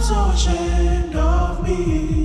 so ashamed of me.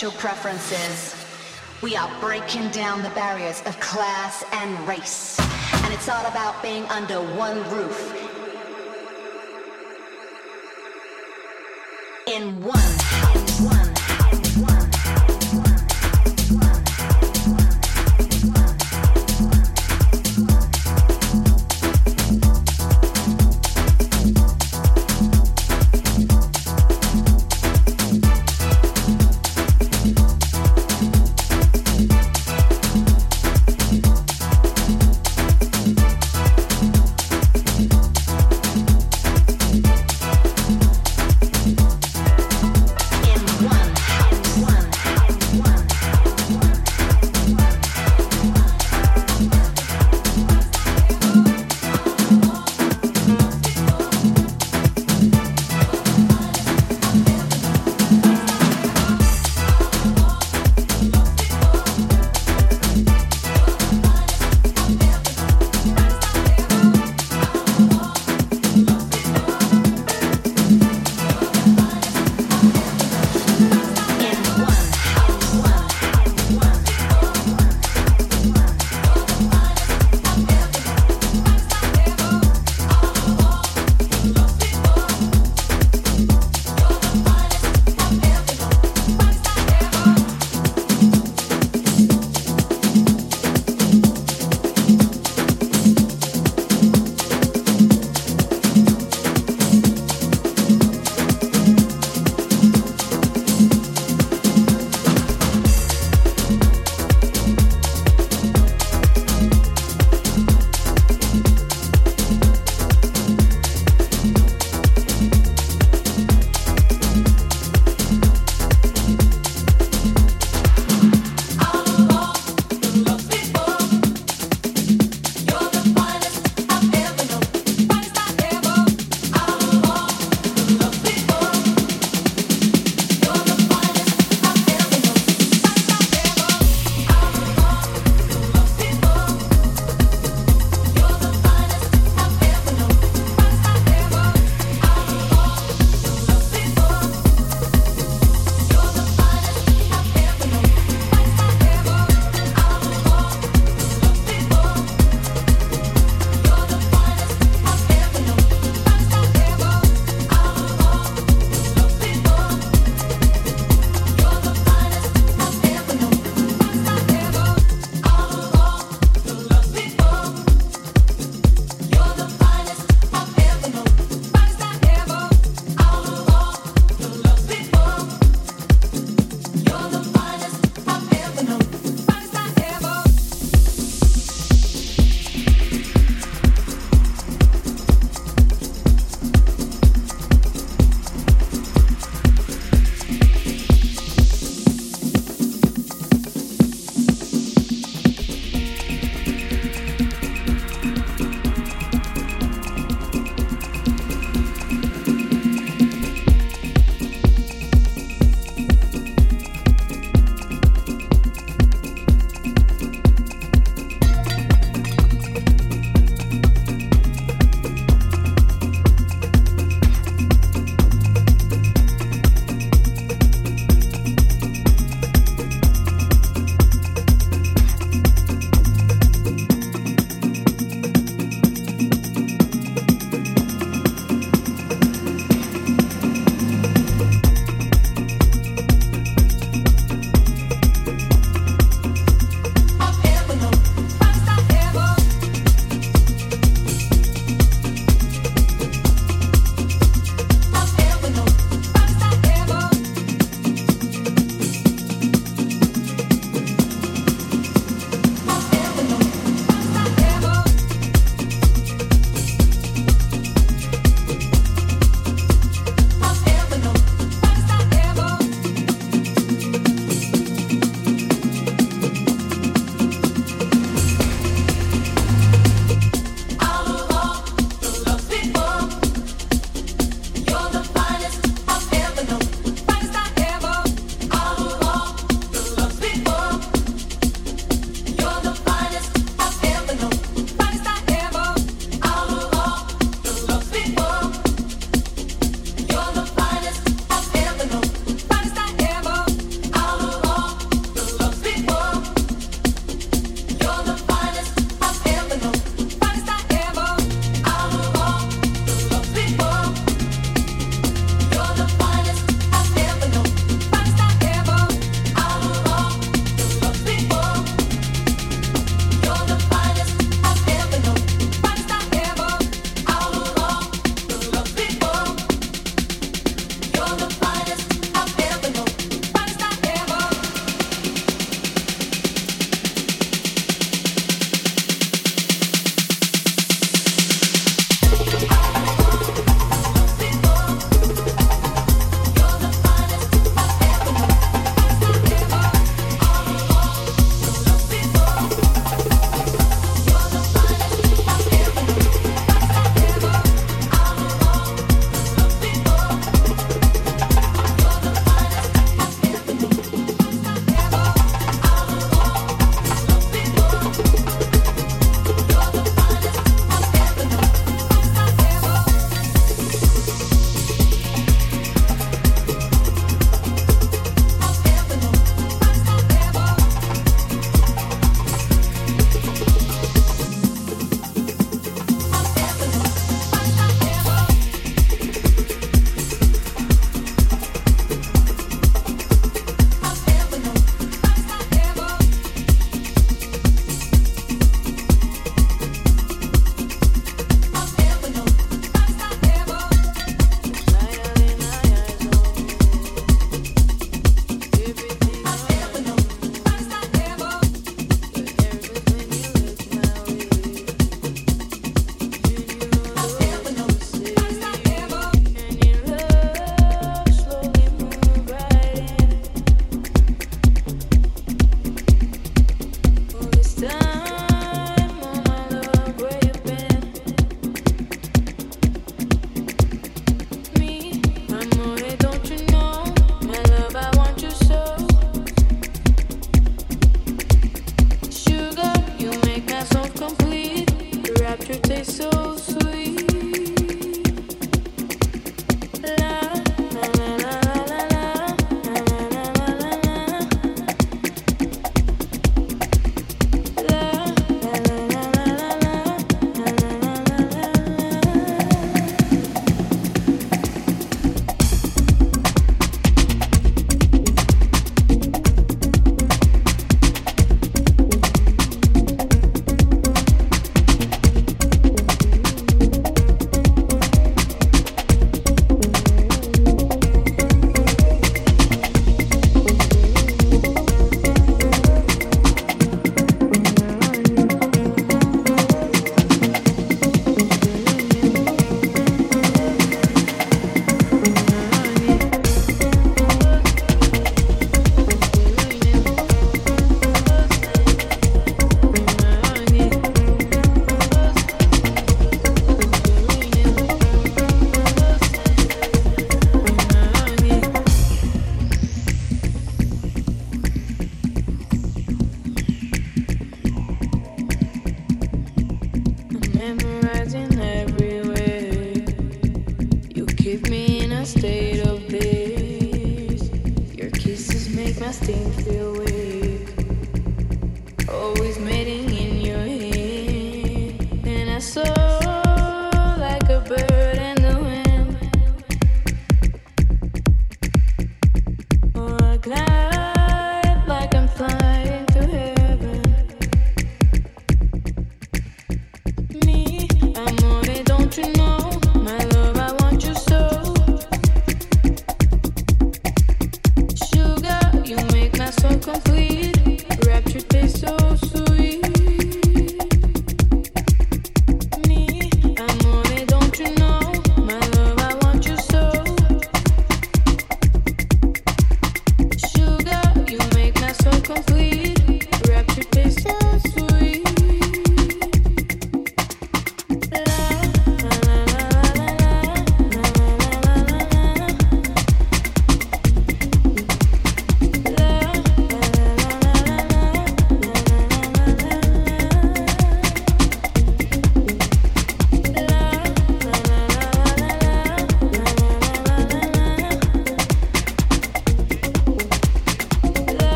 Sexual preferences. We are breaking down the barriers of class and race. And it's all about being under one roof. In one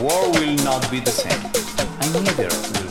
World will not be the same, and neither will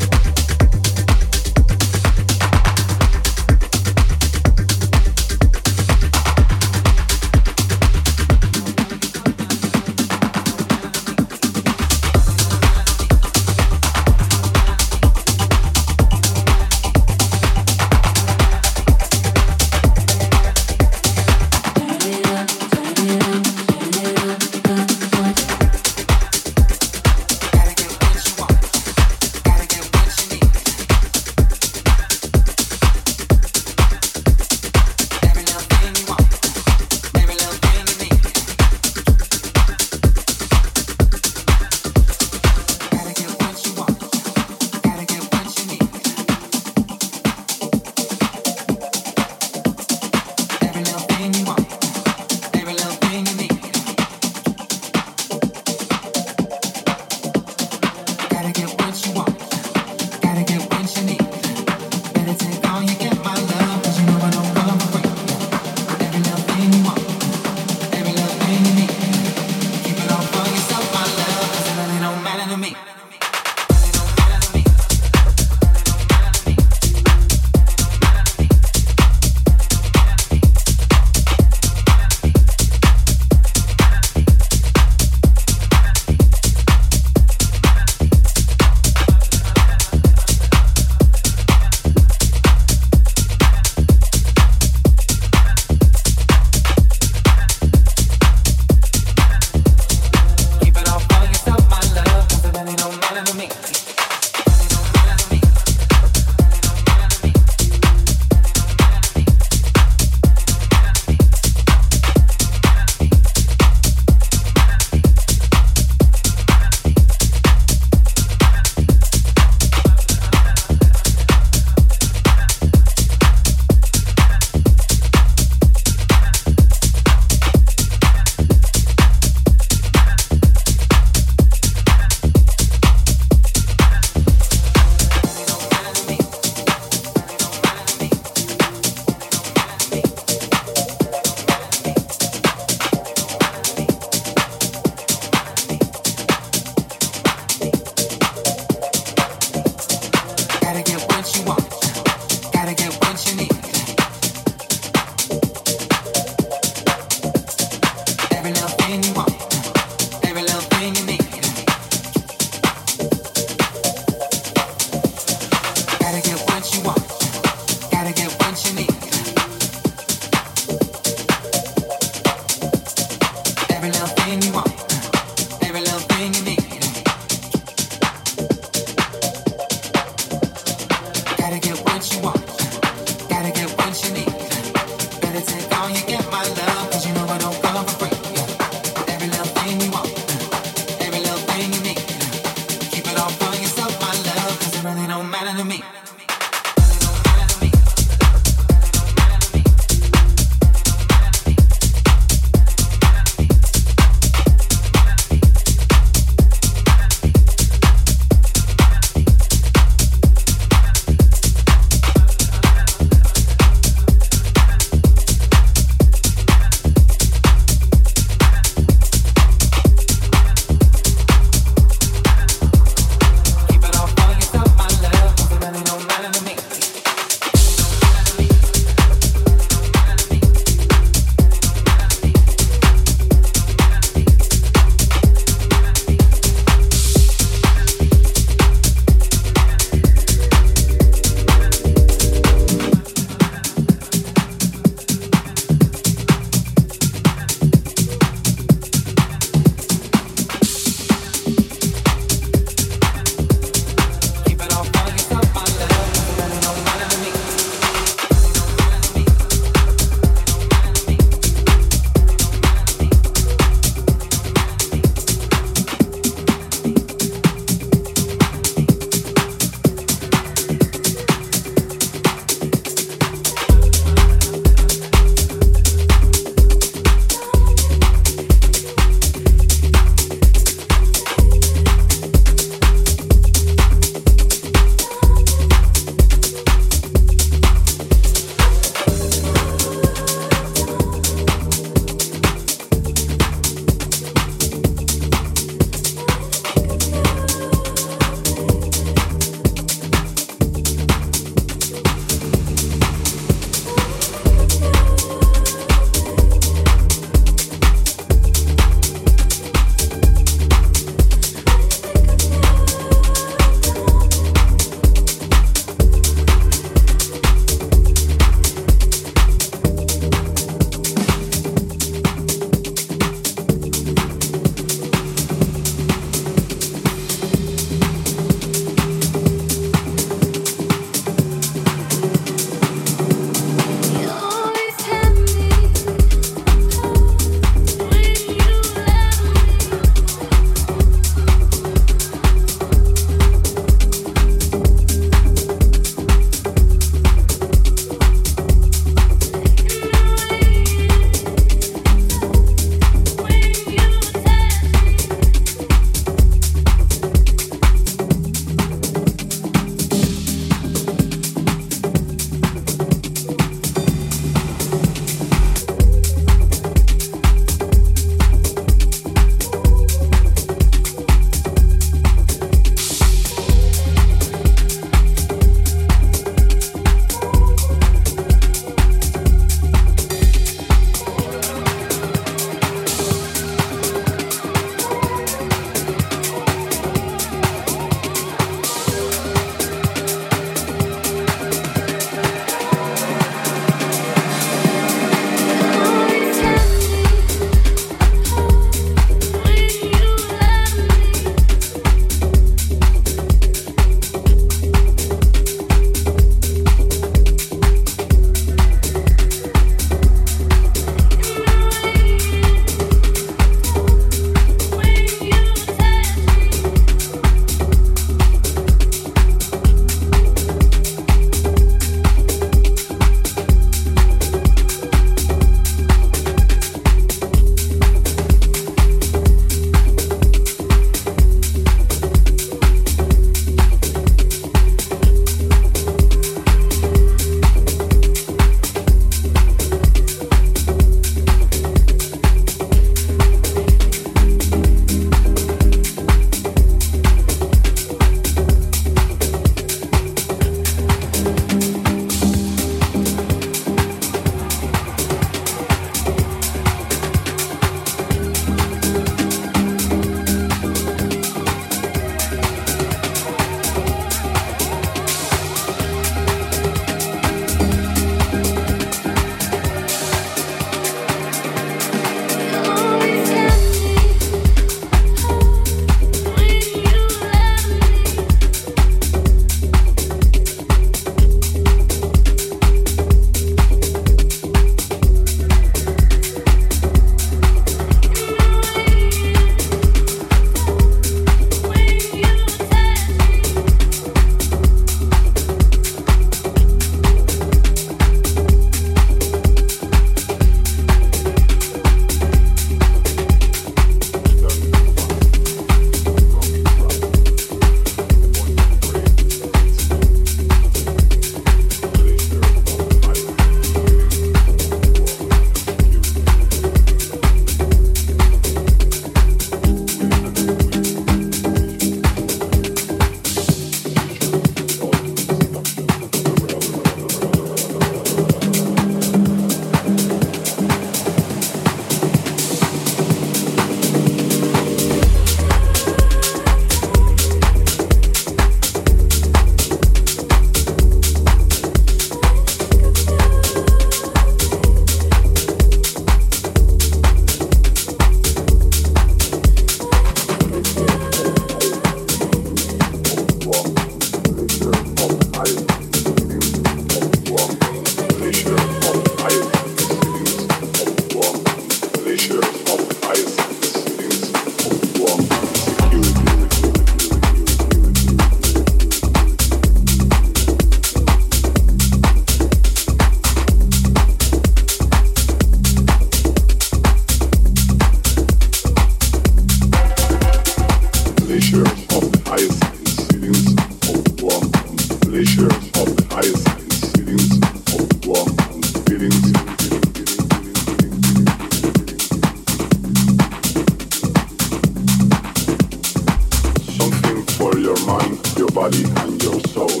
mind, your body, and your soul.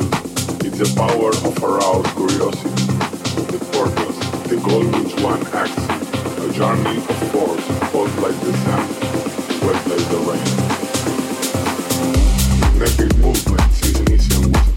It's the power of aroused curiosity, the purpose, the goal which one acts, a journey of force, hot like the sun, wet like the rain. Naked movement, is an easy